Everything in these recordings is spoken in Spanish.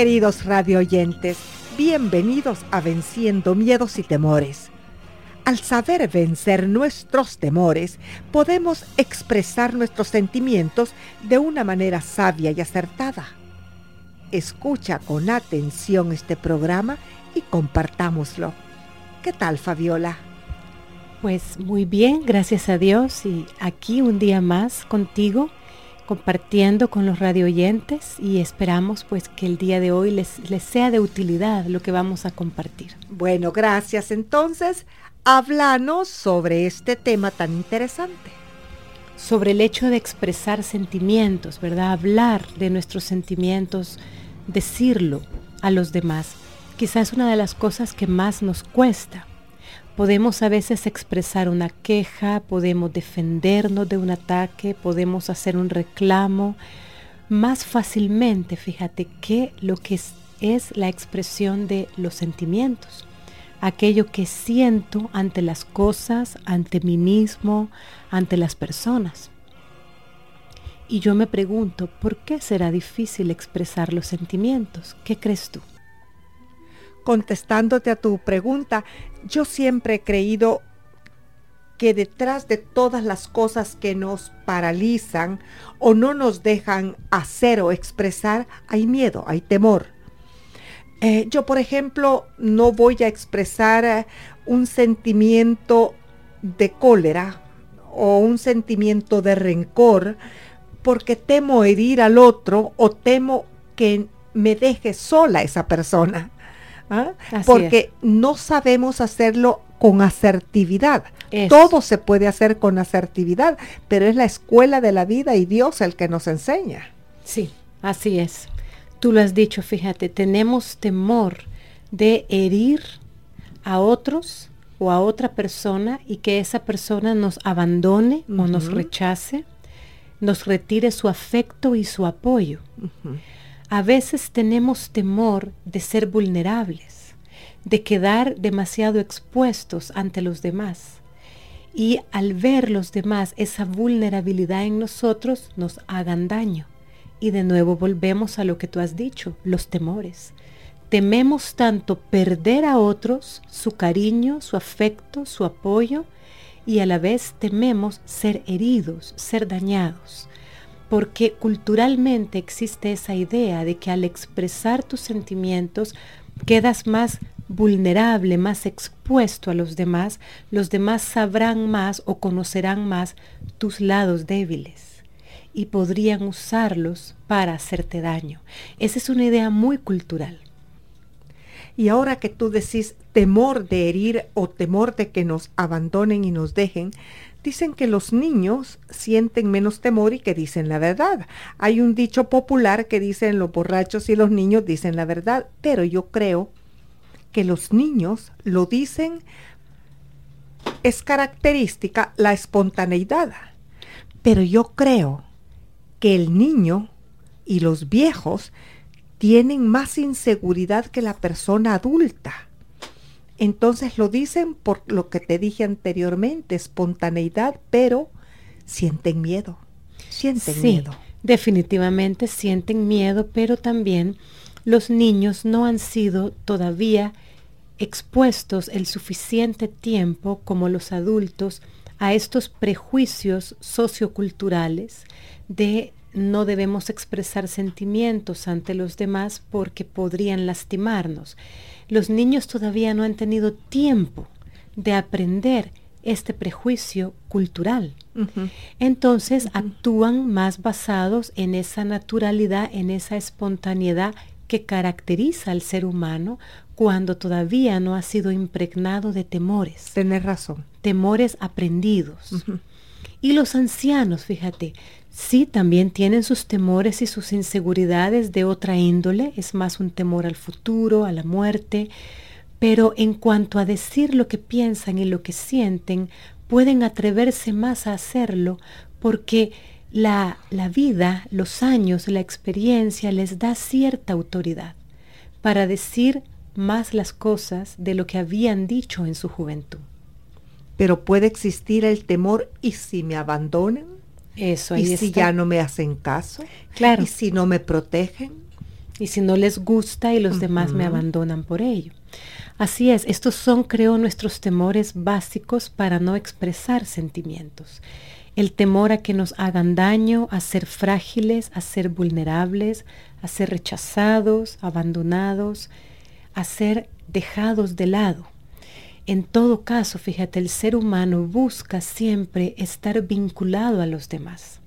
Queridos radio oyentes, bienvenidos a Venciendo Miedos y Temores. Al saber vencer nuestros temores, podemos expresar nuestros sentimientos de una manera sabia y acertada. Escucha con atención este programa y compartámoslo. ¿Qué tal, Fabiola? Pues muy bien, gracias a Dios y aquí un día más contigo compartiendo con los radio oyentes y esperamos pues que el día de hoy les, les sea de utilidad lo que vamos a compartir. Bueno, gracias. Entonces, háblanos sobre este tema tan interesante. Sobre el hecho de expresar sentimientos, ¿verdad? Hablar de nuestros sentimientos, decirlo a los demás. Quizás una de las cosas que más nos cuesta. Podemos a veces expresar una queja, podemos defendernos de un ataque, podemos hacer un reclamo más fácilmente, fíjate, que lo que es, es la expresión de los sentimientos aquello que siento ante las cosas, ante mí mismo, ante las personas. Y yo me pregunto, ¿por qué será difícil expresar los sentimientos? ¿Qué crees tú? Contestándote a tu pregunta, yo siempre he creído que detrás de todas las cosas que nos paralizan o no nos dejan hacer o expresar, hay miedo, hay temor. Eh, yo, por ejemplo, no voy a expresar eh, un sentimiento de cólera o un sentimiento de rencor porque temo herir al otro o temo que me deje sola esa persona. ¿Ah? Porque no sabemos hacerlo con asertividad. Todo se puede hacer con asertividad, pero es la escuela de la vida y Dios el que nos enseña. Sí, así es. Tú lo has dicho, fíjate, tenemos temor de herir a otros o a otra persona y que esa persona nos abandone o nos rechace, nos retire su afecto y su apoyo. A veces tenemos temor de ser vulnerables, de quedar demasiado expuestos ante los demás. y al ver los demás esa vulnerabilidad en nosotros nos hagan daño. Y de nuevo volvemos a lo que tú has dicho, los temores. Tememos tanto perder a otros, su cariño, su afecto, su apoyo, y a la vez tememos ser heridos, ser dañados. Porque culturalmente existe esa idea de que al expresar tus sentimientos quedas más vulnerable, más expuesto a los demás, los demás sabrán más o conocerán más tus lados débiles y podrían usarlos para hacerte daño. Esa es una idea muy cultural. Y ahora que tú decís temor de herir o temor de que nos abandonen y nos dejen, dicen que los niños sienten menos temor y que dicen la verdad. Hay un dicho popular que dicen los borrachos y los niños dicen la verdad, pero yo creo que los niños lo dicen es característica la espontaneidad. Pero yo creo que el niño y los viejos tienen más inseguridad que la persona adulta. Entonces lo dicen por lo que te dije anteriormente, espontaneidad, pero sienten miedo. Sienten sí, miedo. Definitivamente sienten miedo, pero también los niños no han sido todavía expuestos el suficiente tiempo como los adultos a estos prejuicios socioculturales de no debemos expresar sentimientos ante los demás porque podrían lastimarnos. Los niños todavía no han tenido tiempo de aprender este prejuicio cultural. Entonces actúan más basados en esa naturalidad, en esa espontaneidad que caracteriza al ser humano cuando todavía no ha sido impregnado de temores. Tener razón. Temores aprendidos. Y los ancianos, fíjate, sí también tienen sus temores y sus inseguridades de otra índole, es más un temor al futuro, a la muerte, pero en cuanto a decir lo que piensan y lo que sienten, pueden atreverse más a hacerlo porque la, la vida, los años, la experiencia les da cierta autoridad para decir más las cosas de lo que habían dicho en su juventud. Pero puede existir el temor y si me abandonan, eso y si ya no me hacen caso, claro, y si no me protegen, y si no les gusta y los demás me abandonan por ello. Así es, estos son, creo, nuestros temores básicos para no expresar sentimientos. El temor a que nos hagan daño, a ser frágiles, a ser vulnerables, a ser rechazados, abandonados, a ser dejados de lado. En todo caso, fíjate, el ser humano busca siempre estar vinculado a los demás.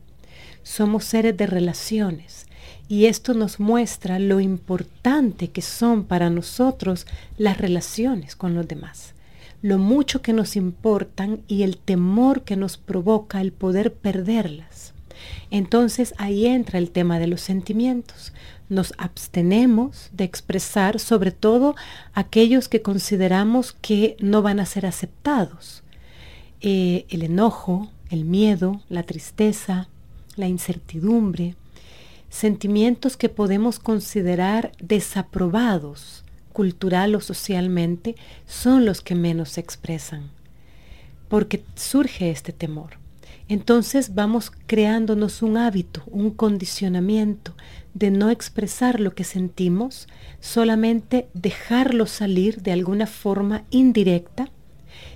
Somos seres de relaciones y esto nos muestra lo importante que son para nosotros las relaciones con los demás lo mucho que nos importan y el temor que nos provoca el poder perderlas. Entonces ahí entra el tema de los sentimientos. Nos abstenemos de expresar sobre todo aquellos que consideramos que no van a ser aceptados. Eh, el enojo, el miedo, la tristeza, la incertidumbre, sentimientos que podemos considerar desaprobados cultural o socialmente son los que menos se expresan, porque surge este temor. Entonces vamos creándonos un hábito, un condicionamiento de no expresar lo que sentimos, solamente dejarlo salir de alguna forma indirecta.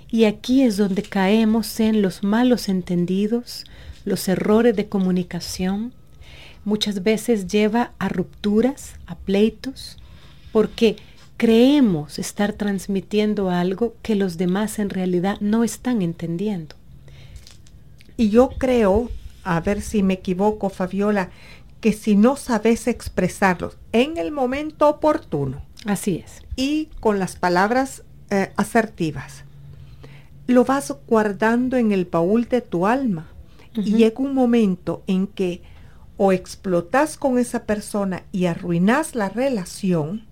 Y aquí es donde caemos en los malos entendidos, los errores de comunicación. Muchas veces lleva a rupturas, a pleitos, porque creemos estar transmitiendo algo que los demás en realidad no están entendiendo. Y yo creo, a ver si me equivoco, Fabiola, que si no sabes expresarlos en el momento oportuno. Así es. Y con las palabras eh, asertivas, lo vas guardando en el baúl de tu alma. Y llega un momento en que o explotas con esa persona y arruinas la relación,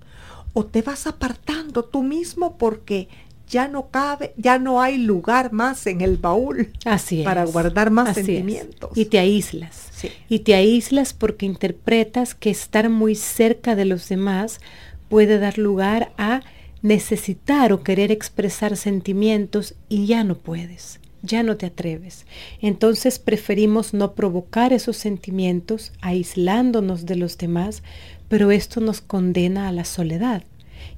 o te vas apartando tú mismo porque ya no cabe, ya no hay lugar más en el baúl Así para guardar más sentimientos. Y te aíslas. Y te aíslas porque interpretas que estar muy cerca de los demás puede dar lugar a necesitar o querer expresar sentimientos y ya no puedes. ya no te atreves. Entonces preferimos no provocar esos sentimientos, aislándonos de los demás, pero esto nos condena a la soledad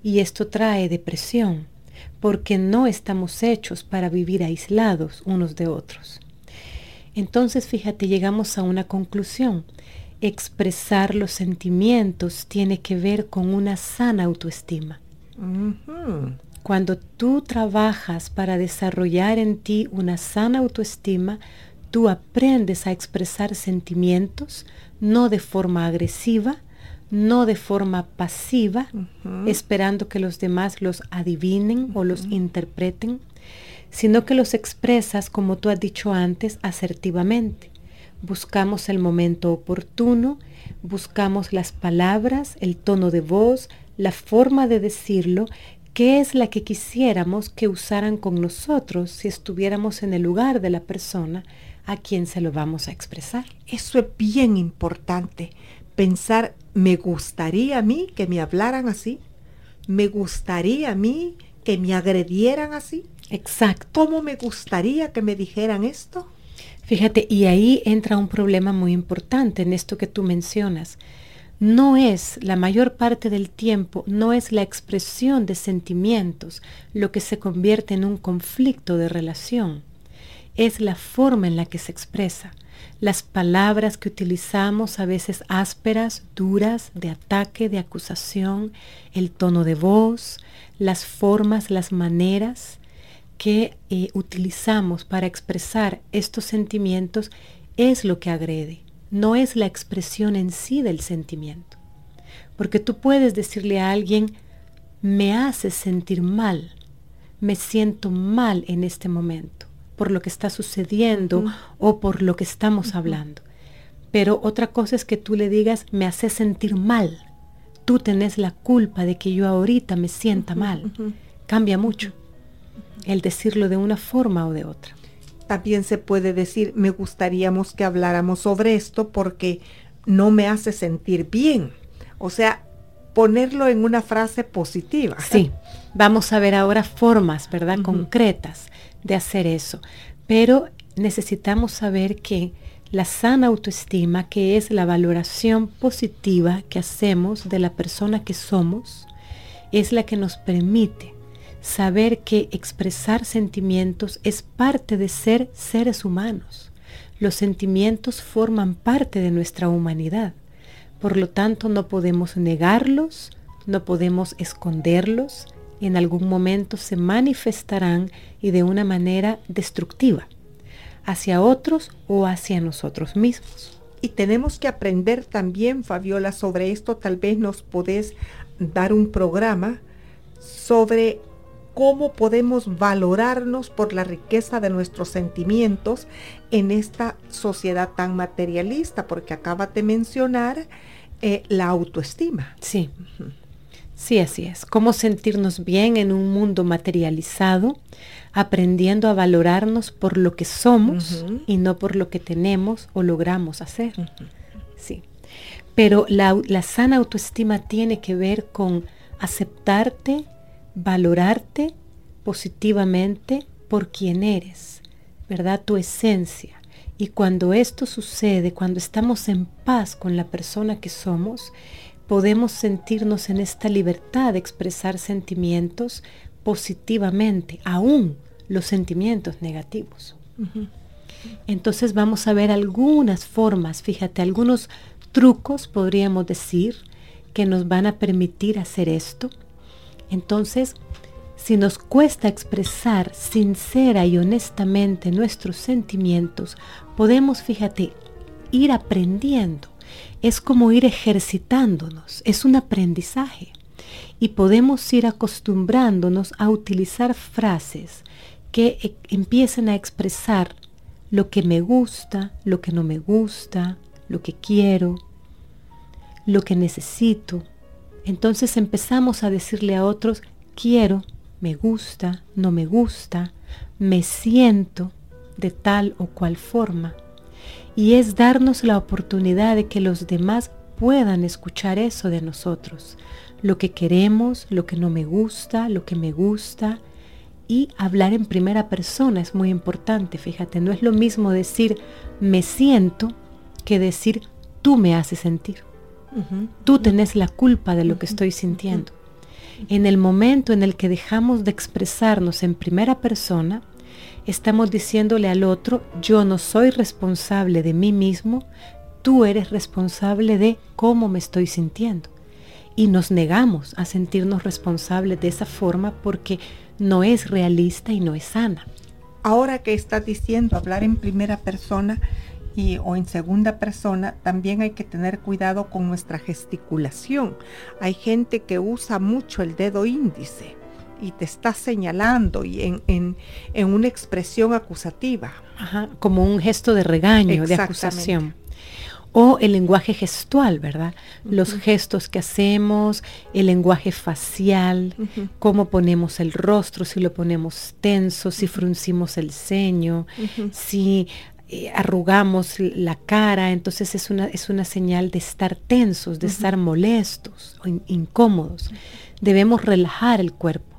y esto trae depresión, porque no estamos hechos para vivir aislados unos de otros. Entonces, fíjate, llegamos a una conclusión. Expresar los sentimientos tiene que ver con una sana autoestima. Cuando tú trabajas para desarrollar en ti una sana autoestima, tú aprendes a expresar sentimientos no de forma agresiva, no de forma pasiva, esperando que los demás los adivinen o los interpreten, sino que los expresas, como tú has dicho antes, asertivamente. Buscamos el momento oportuno, buscamos las palabras, el tono de voz, la forma de decirlo, que es la que quisiéramos que usaran con nosotros si estuviéramos en el lugar de la persona a quien se lo vamos a expresar. Eso es bien importante, pensar me gustaría a mí que me hablaran así. Me gustaría a mí que me agredieran así. Exacto. ¿Cómo me gustaría que me dijeran esto? Fíjate, y ahí entra un problema muy importante en esto que tú mencionas. No es, la mayor parte del tiempo, no es la expresión de sentimientos lo que se convierte en un conflicto de relación. Es la forma en la que se expresa las palabras que utilizamos a veces ásperas, duras, de ataque, de acusación, el tono de voz, las formas, las maneras que eh, utilizamos para expresar estos sentimientos es lo que agrede, no es la expresión en sí del sentimiento. Porque tú puedes decirle a alguien, me hace sentir mal, me siento mal en este momento por lo que está sucediendo o por lo que estamos hablando. Pero otra cosa es que tú le digas, me hace sentir mal. Tú tenés la culpa de que yo ahorita me sienta mal. Cambia mucho el decirlo de una forma o de otra. También se puede decir, me gustaríamos que habláramos sobre esto porque no me hace sentir bien. O sea, ponerlo en una frase positiva. Sí, vamos a ver ahora formas, ¿verdad? Concretas de hacer eso. Pero necesitamos saber que la sana autoestima, que es la valoración positiva que hacemos de la persona que somos, es la que nos permite saber que expresar sentimientos es parte de ser seres humanos. Los sentimientos forman parte de nuestra humanidad. Por lo tanto, no podemos negarlos, no podemos esconderlos, en algún momento se manifestarán y de una manera destructiva hacia otros o hacia nosotros mismos. Y tenemos que aprender también, Fabiola, sobre esto. Tal vez nos podés dar un programa sobre cómo podemos valorarnos por la riqueza de nuestros sentimientos en esta sociedad tan materialista, porque acaba de mencionar eh, la autoestima. Sí. Sí, así es. Cómo sentirnos bien en un mundo materializado, aprendiendo a valorarnos por lo que somos y no por lo que tenemos o logramos hacer. Sí. Pero la, la sana autoestima tiene que ver con aceptarte, valorarte positivamente por quien eres, ¿verdad? Tu esencia. Y cuando esto sucede, cuando estamos en paz con la persona que somos, podemos sentirnos en esta libertad de expresar sentimientos positivamente, aún los sentimientos negativos. Entonces vamos a ver algunas formas, fíjate, algunos trucos podríamos decir que nos van a permitir hacer esto. Entonces, si nos cuesta expresar sincera y honestamente nuestros sentimientos, podemos, fíjate, ir aprendiendo es como ir ejercitándonos, es un aprendizaje. Y podemos ir acostumbrándonos a utilizar frases que e, empiecen a expresar lo que me gusta, lo que no me gusta, lo que quiero, lo que necesito. Entonces empezamos a decirle a otros, quiero, me gusta, no me gusta, me siento de tal o cual forma y es darnos la oportunidad de que los demás puedan escuchar eso de nosotros, lo que queremos, lo que no me gusta, lo que me gusta, Y hablar en primera persona es muy importante, fíjate, no es lo mismo decir me siento que decir tú me haces sentir. Tú tenés la culpa de lo que estoy sintiendo. En el momento en el que dejamos de expresarnos en primera persona, estamos diciéndole al otro, yo no soy responsable de mí mismo, tú eres responsable de cómo me estoy sintiendo. Y nos negamos a sentirnos responsables de esa forma porque no es realista y no es sana. Ahora que estás diciendo hablar en primera persona y, o en segunda persona, también hay que tener cuidado con nuestra gesticulación. Hay gente que usa mucho el dedo índice y te está señalando y en, en, una expresión acusativa. como un gesto de regaño, de acusación. O el lenguaje gestual, ¿verdad? Los gestos que hacemos, el lenguaje facial, cómo ponemos el rostro, si lo ponemos tenso, si fruncimos el ceño, si eh, arrugamos la cara, entonces es una, es una señal de estar tensos, de estar molestos o incómodos. Debemos relajar el cuerpo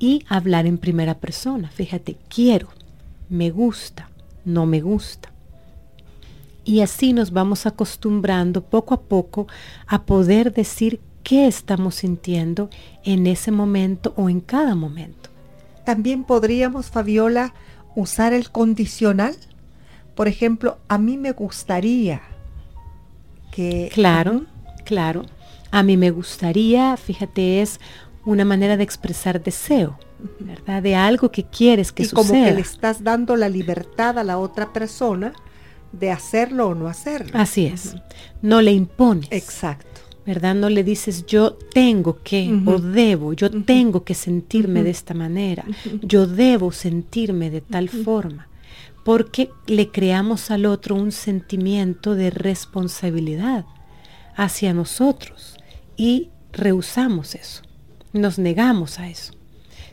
y hablar en primera persona. Fíjate, quiero, me gusta, no me gusta. Y así nos vamos acostumbrando poco a poco a poder decir qué estamos sintiendo en ese momento o en cada momento. También podríamos, Fabiola, usar el condicional. Por ejemplo, a mí me gustaría que... Claro, claro. A mí me gustaría, fíjate, es una manera de expresar deseo, ¿verdad? De algo que quieres que y suceda. como que le estás dando la libertad a la otra persona de hacerlo o no hacerlo. Así es. No le impones. Exacto. ¿Verdad? No le dices yo tengo que o debo, yo tengo que sentirme de esta manera, yo debo sentirme de tal forma, porque le creamos al otro un sentimiento de responsabilidad hacia nosotros y rehusamos eso, nos negamos a eso.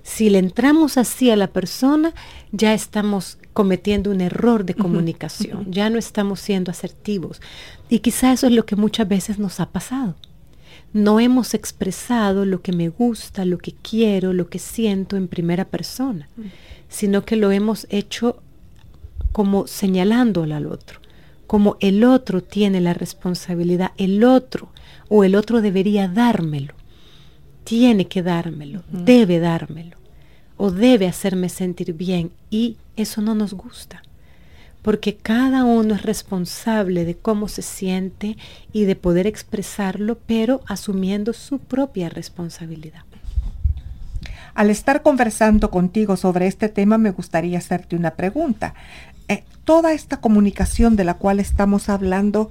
Si le entramos así a la persona, ya estamos cometiendo un error de comunicación, ya no estamos siendo asertivos. Y quizá eso es lo que muchas veces nos ha pasado. No hemos expresado lo que me gusta, lo que quiero, lo que siento en primera persona, sino que lo hemos hecho como señalándolo al otro, como el otro tiene la responsabilidad, el otro o el otro debería dármelo, tiene que dármelo, debe dármelo o debe hacerme sentir bien y eso no nos gusta, porque cada uno es responsable de cómo se siente y de poder expresarlo, pero asumiendo su propia responsabilidad. Al estar conversando contigo sobre este tema, me gustaría hacerte una pregunta. Eh, toda esta comunicación de la cual estamos hablando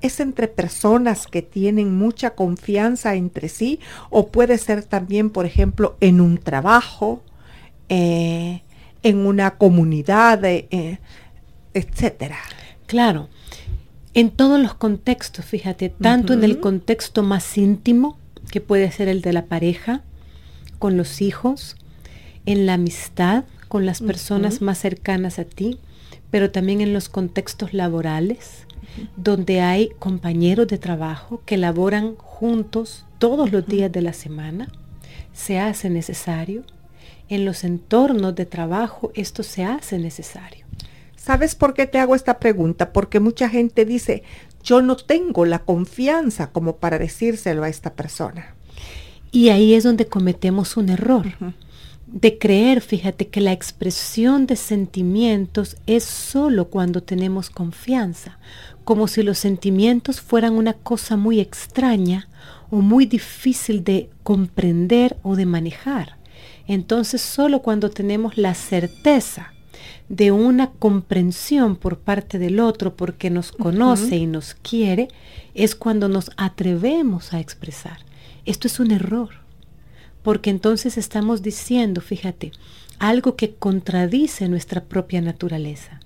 es entre personas que tienen mucha confianza entre sí o puede ser también, por ejemplo, en un trabajo, eh, en una comunidad, eh, etcétera. Claro, en todos los contextos, fíjate, tanto en el contexto más íntimo, que puede ser el de la pareja, con los hijos, en la amistad, con las personas más cercanas a ti, pero también en los contextos laborales, donde hay compañeros de trabajo que laboran juntos todos los días de la semana, se hace necesario en los entornos de trabajo esto se hace necesario. ¿Sabes por qué te hago esta pregunta? Porque mucha gente dice, yo no tengo la confianza como para decírselo a esta persona. Y ahí es donde cometemos un error. De creer, fíjate, que la expresión de sentimientos es solo cuando tenemos confianza, como si los sentimientos fueran una cosa muy extraña o muy difícil de comprender o de manejar. Entonces solo cuando tenemos la certeza de una comprensión por parte del otro porque nos conoce y nos quiere, es cuando nos atrevemos a expresar. Esto es un error, porque entonces estamos diciendo, fíjate, algo que contradice nuestra propia naturaleza,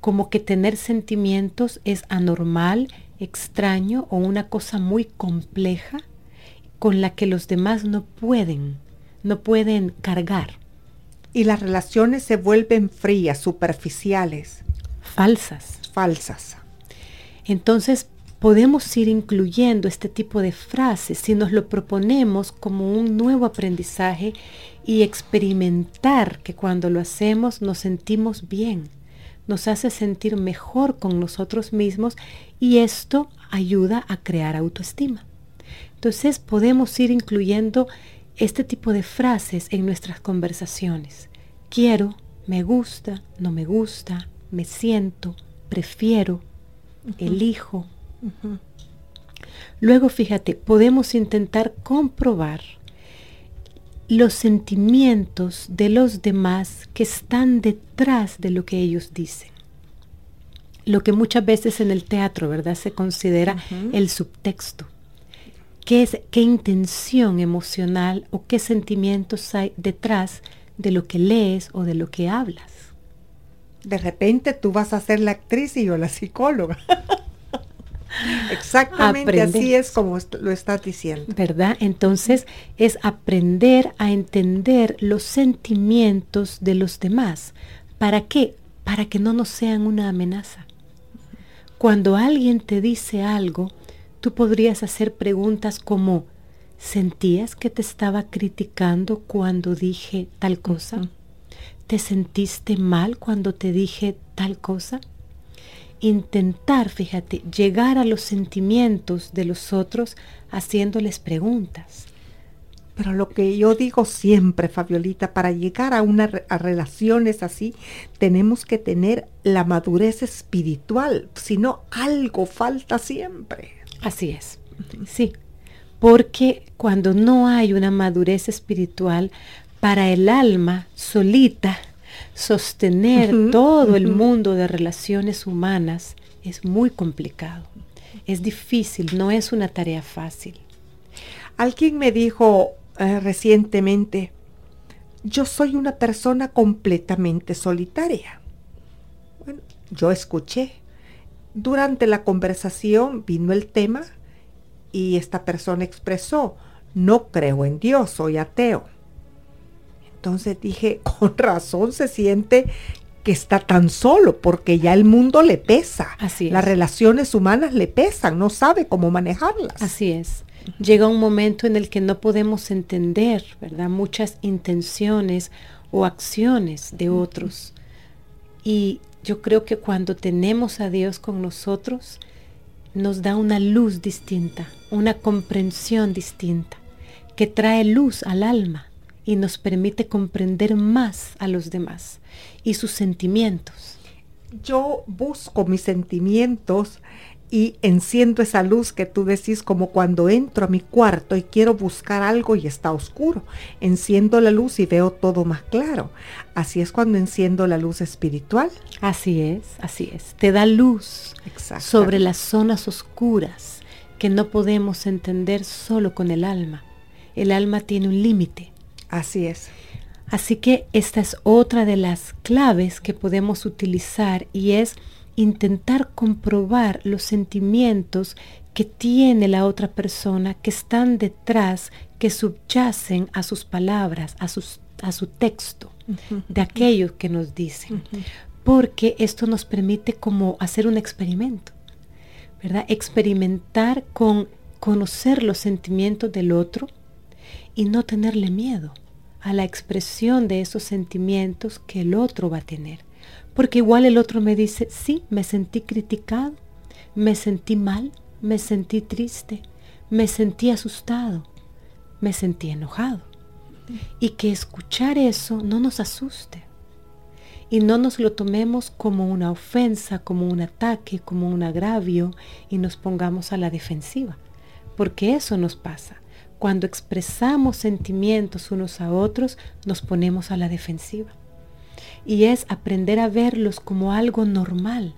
como que tener sentimientos es anormal, extraño o una cosa muy compleja con la que los demás no pueden no pueden cargar. Y las relaciones se vuelven frías, superficiales. Falsas. Falsas. Entonces, podemos ir incluyendo este tipo de frases si nos lo proponemos como un nuevo aprendizaje y experimentar que cuando lo hacemos nos sentimos bien, nos hace sentir mejor con nosotros mismos y esto ayuda a crear autoestima. Entonces podemos ir incluyendo este tipo de frases en nuestras conversaciones. Quiero, me gusta, no me gusta, me siento, prefiero, elijo. Luego, fíjate, podemos intentar comprobar los sentimientos de los demás que están detrás de lo que ellos dicen. Lo que muchas veces en el teatro, ¿verdad? Se considera el subtexto. ¿Qué, es, ¿Qué intención emocional o qué sentimientos hay detrás de lo que lees o de lo que hablas? De repente tú vas a ser la actriz y yo la psicóloga. Exactamente así es como lo estás diciendo. ¿Verdad? Entonces es aprender a entender los sentimientos de los demás. ¿Para qué? Para que no nos sean una amenaza. Cuando alguien te dice algo, tú podrías hacer preguntas como, ¿sentías que te estaba criticando cuando dije tal cosa? ¿Te sentiste mal cuando te dije tal cosa? Intentar, fíjate, llegar a los sentimientos de los otros haciéndoles preguntas. Pero lo que yo digo siempre, Fabiolita, para llegar a unas relaciones así, tenemos que tener la madurez espiritual, si no, algo falta siempre. Así es, sí, porque cuando no hay una madurez espiritual, para el alma solita, sostener todo el mundo de relaciones humanas es muy complicado, es difícil, no es una tarea fácil. Alguien me dijo eh, recientemente, yo soy una persona completamente solitaria. Bueno, yo escuché. Durante la conversación vino el tema y esta persona expresó, no creo en Dios, soy ateo. Entonces dije, con razón se siente que está tan solo, porque ya el mundo le pesa. Así Las relaciones humanas le pesan, no sabe cómo manejarlas. Así es. Llega un momento en el que no podemos entender, ¿verdad? Muchas intenciones o acciones de otros. Y yo creo que cuando tenemos a Dios con nosotros, nos da una luz distinta, una comprensión distinta, que trae luz al alma y nos permite comprender más a los demás y sus sentimientos. Yo busco mis sentimientos y enciendo esa luz que tú decís como cuando entro a mi cuarto y quiero buscar algo y está oscuro. Enciendo la luz y veo todo más claro. Así es cuando enciendo la luz espiritual. Así es, así es. Te da luz sobre las zonas oscuras que no podemos entender solo con el alma. El alma tiene un límite Así es. Así que esta es otra de las claves que podemos utilizar y es intentar comprobar los sentimientos que tiene la otra persona, que están detrás, que subyacen a sus palabras, a, sus, a su texto, de aquello que nos dicen. Porque esto nos permite como hacer un experimento, ¿verdad? Experimentar con conocer los sentimientos del otro, y no tenerle miedo a la expresión de esos sentimientos que el otro va a tener. Porque igual el otro me dice, sí, me sentí criticado, me sentí mal, me sentí triste, me sentí asustado, me sentí enojado. Y que escuchar eso no nos asuste y no nos lo tomemos como una ofensa, como un ataque, como un agravio y nos pongamos a la defensiva, porque eso nos pasa. Cuando expresamos sentimientos unos a otros, nos ponemos a la defensiva. Y es aprender a verlos como algo normal,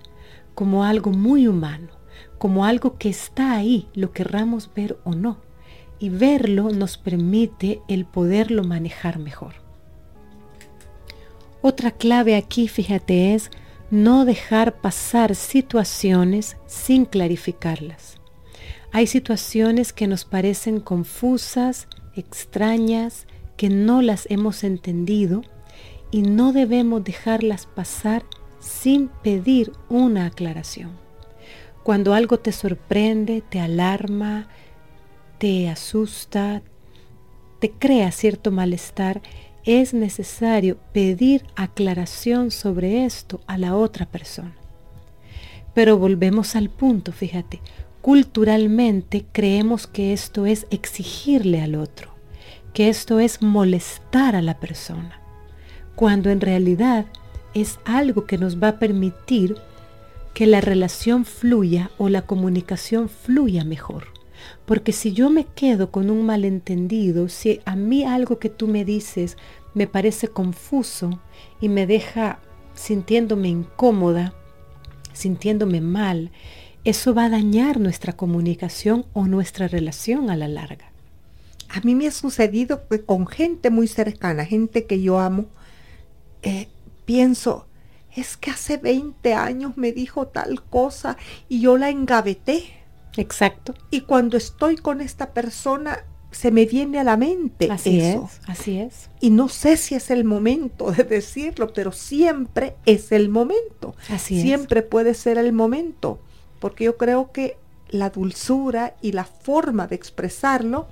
como algo muy humano, como algo que está ahí, lo querramos ver o no. Y verlo nos permite el poderlo manejar mejor. Otra clave aquí, fíjate, es no dejar pasar situaciones sin clarificarlas. Hay situaciones que nos parecen confusas, extrañas, que no las hemos entendido y no debemos dejarlas pasar sin pedir una aclaración. Cuando algo te sorprende, te alarma, te asusta, te crea cierto malestar, es necesario pedir aclaración sobre esto a la otra persona. Pero volvemos al punto, fíjate, culturalmente creemos que esto es exigirle al otro, que esto es molestar a la persona, cuando en realidad es algo que nos va a permitir que la relación fluya o la comunicación fluya mejor. Porque si yo me quedo con un malentendido, si a mí algo que tú me dices me parece confuso y me deja sintiéndome incómoda, sintiéndome mal, eso va a dañar nuestra comunicación o nuestra relación a la larga. A mí me ha sucedido con gente muy cercana, gente que yo amo, eh, pienso, es que hace 20 años me dijo tal cosa y yo la engaveté. Exacto. Y cuando estoy con esta persona, se me viene a la mente así eso. Es, así es. Y no sé si es el momento de decirlo, pero siempre es el momento. Así siempre puede ser el momento, porque yo creo que la dulzura y la forma de expresarlo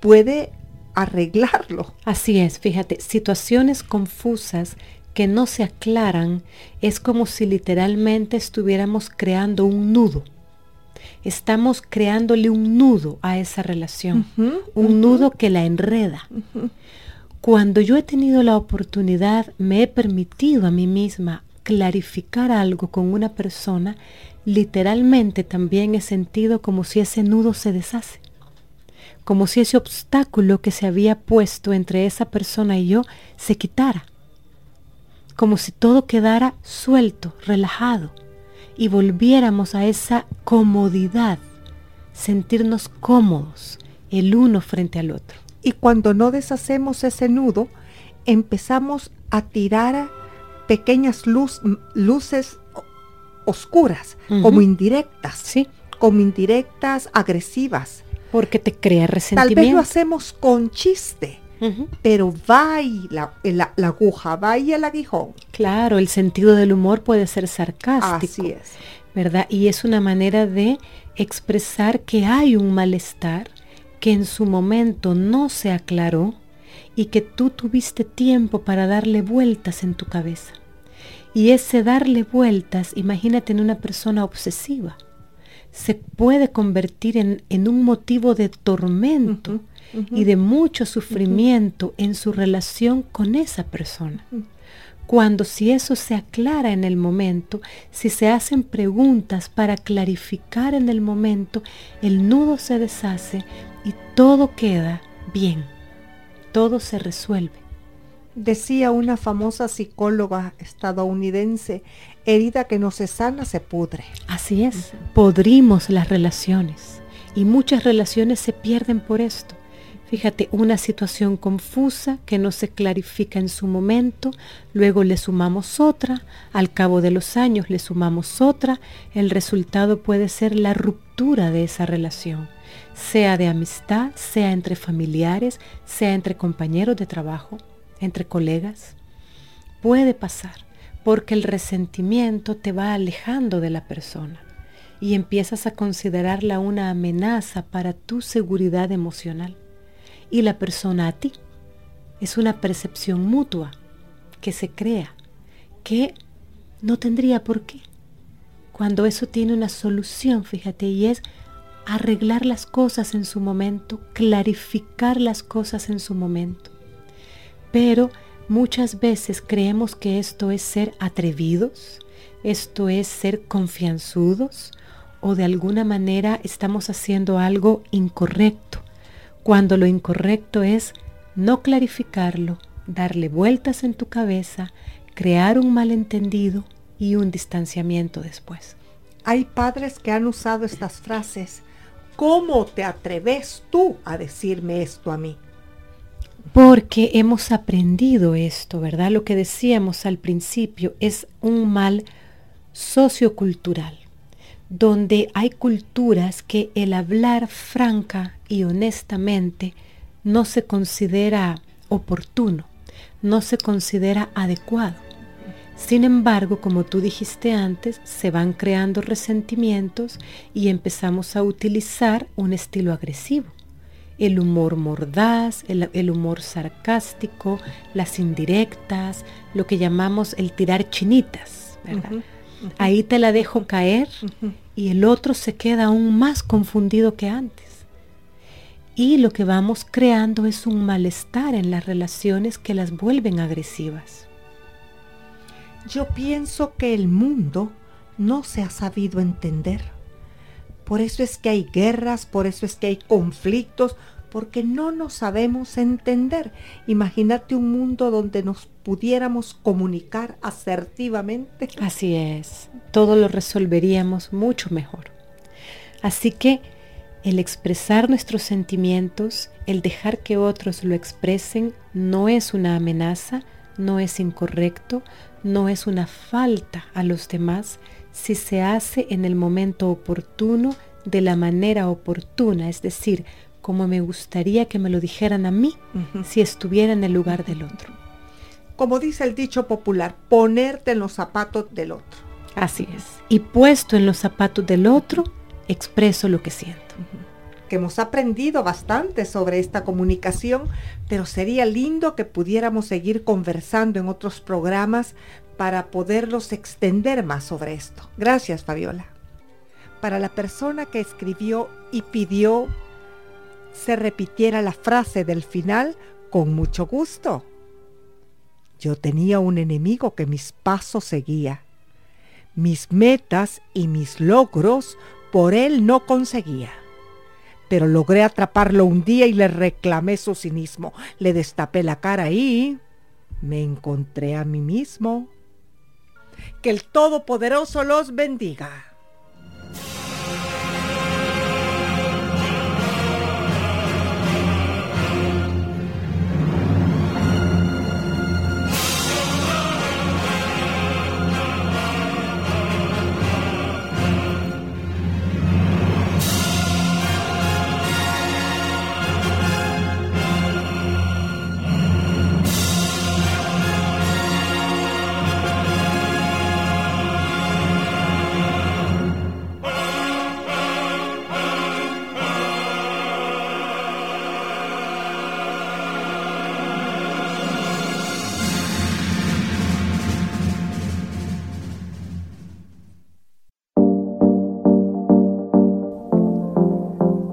puede arreglarlo. Así es, fíjate, situaciones confusas que no se aclaran es como si literalmente estuviéramos creando un nudo estamos creándole un nudo a esa relación, un nudo que la enreda. Cuando yo he tenido la oportunidad, me he permitido a mí misma clarificar algo con una persona, literalmente también he sentido como si ese nudo se deshace, como si ese obstáculo que se había puesto entre esa persona y yo se quitara, como si todo quedara suelto, relajado y volviéramos a esa comodidad, sentirnos cómodos el uno frente al otro. Y cuando no deshacemos ese nudo, empezamos a tirar pequeñas luces oscuras, como indirectas, ¿Sí? como indirectas agresivas. Porque te crea resentimiento. Tal vez lo hacemos con chiste, pero va y la, la, aguja, va y el aguijón. Claro, el sentido del humor puede ser sarcástico. Así es. ¿Verdad? Y es una manera de expresar que hay un malestar que en su momento no se aclaró y que tú tuviste tiempo para darle vueltas en tu cabeza. Y ese darle vueltas, imagínate en una persona obsesiva, se puede convertir en, en un motivo de tormento y de mucho sufrimiento en su relación con esa persona. Cuando si eso se aclara en el momento, si se hacen preguntas para clarificar en el momento, el nudo se deshace y todo queda bien, todo se resuelve. Decía una famosa psicóloga estadounidense, herida que no se sana se pudre. Así es, podrimos las relaciones y muchas relaciones se pierden por esto. Fíjate, una situación confusa que no se clarifica en su momento, luego le sumamos otra, al cabo de los años le sumamos otra, el resultado puede ser la ruptura de esa relación, sea de amistad, sea entre familiares, sea entre compañeros de trabajo, entre colegas. Puede pasar porque el resentimiento te va alejando de la persona y empiezas a considerarla una amenaza para tu seguridad emocional y la persona a ti. Es una percepción mutua que se crea, que no tendría por qué. Cuando eso tiene una solución, fíjate, y es arreglar las cosas en su momento, clarificar las cosas en su momento. Pero muchas veces creemos que esto es ser atrevidos, esto es ser confianzudos o de alguna manera estamos haciendo algo incorrecto cuando lo incorrecto es no clarificarlo, darle vueltas en tu cabeza, crear un malentendido y un distanciamiento después. Hay padres que han usado estas frases. ¿Cómo te atreves tú a decirme esto a mí? Porque hemos aprendido esto, ¿verdad? Lo que decíamos al principio es un mal sociocultural donde hay culturas que el hablar franca y honestamente no se considera oportuno, no se considera adecuado. Sin embargo, como tú dijiste antes, se van creando resentimientos y empezamos a utilizar un estilo agresivo. El humor mordaz, el, humor sarcástico, las indirectas, lo que llamamos el tirar chinitas, Ahí te la dejo caer y el otro se queda aún más confundido que antes. Y lo que vamos creando es un malestar en las relaciones que las vuelven agresivas. Yo pienso que el mundo no se ha sabido entender. Por eso es que hay guerras, por eso es que hay conflictos, porque no nos sabemos entender. Imagínate un mundo donde nos pudiéramos comunicar asertivamente. Así es, todo lo resolveríamos mucho mejor. Así que el expresar nuestros sentimientos, el dejar que otros lo expresen, no es una amenaza, no es incorrecto, no es una falta a los demás si se hace en el momento oportuno, de la manera oportuna, es decir, como me gustaría que me lo dijeran a mí si estuviera en el lugar del otro. Como dice el dicho popular, ponerte en los zapatos del otro. Así es. Y puesto en los zapatos del otro, expreso lo que siento. Que hemos aprendido bastante sobre esta comunicación, pero sería lindo que pudiéramos seguir conversando en otros programas para poderlos extender más sobre esto. Gracias, Fabiola. Para la persona que escribió y pidió se repitiera la frase del final con mucho gusto. Yo tenía un enemigo que mis pasos seguía. Mis metas y mis logros por él no conseguía. Pero logré atraparlo un día y le reclamé su cinismo. Le destapé la cara y me encontré a mí mismo. Que el Todopoderoso los bendiga.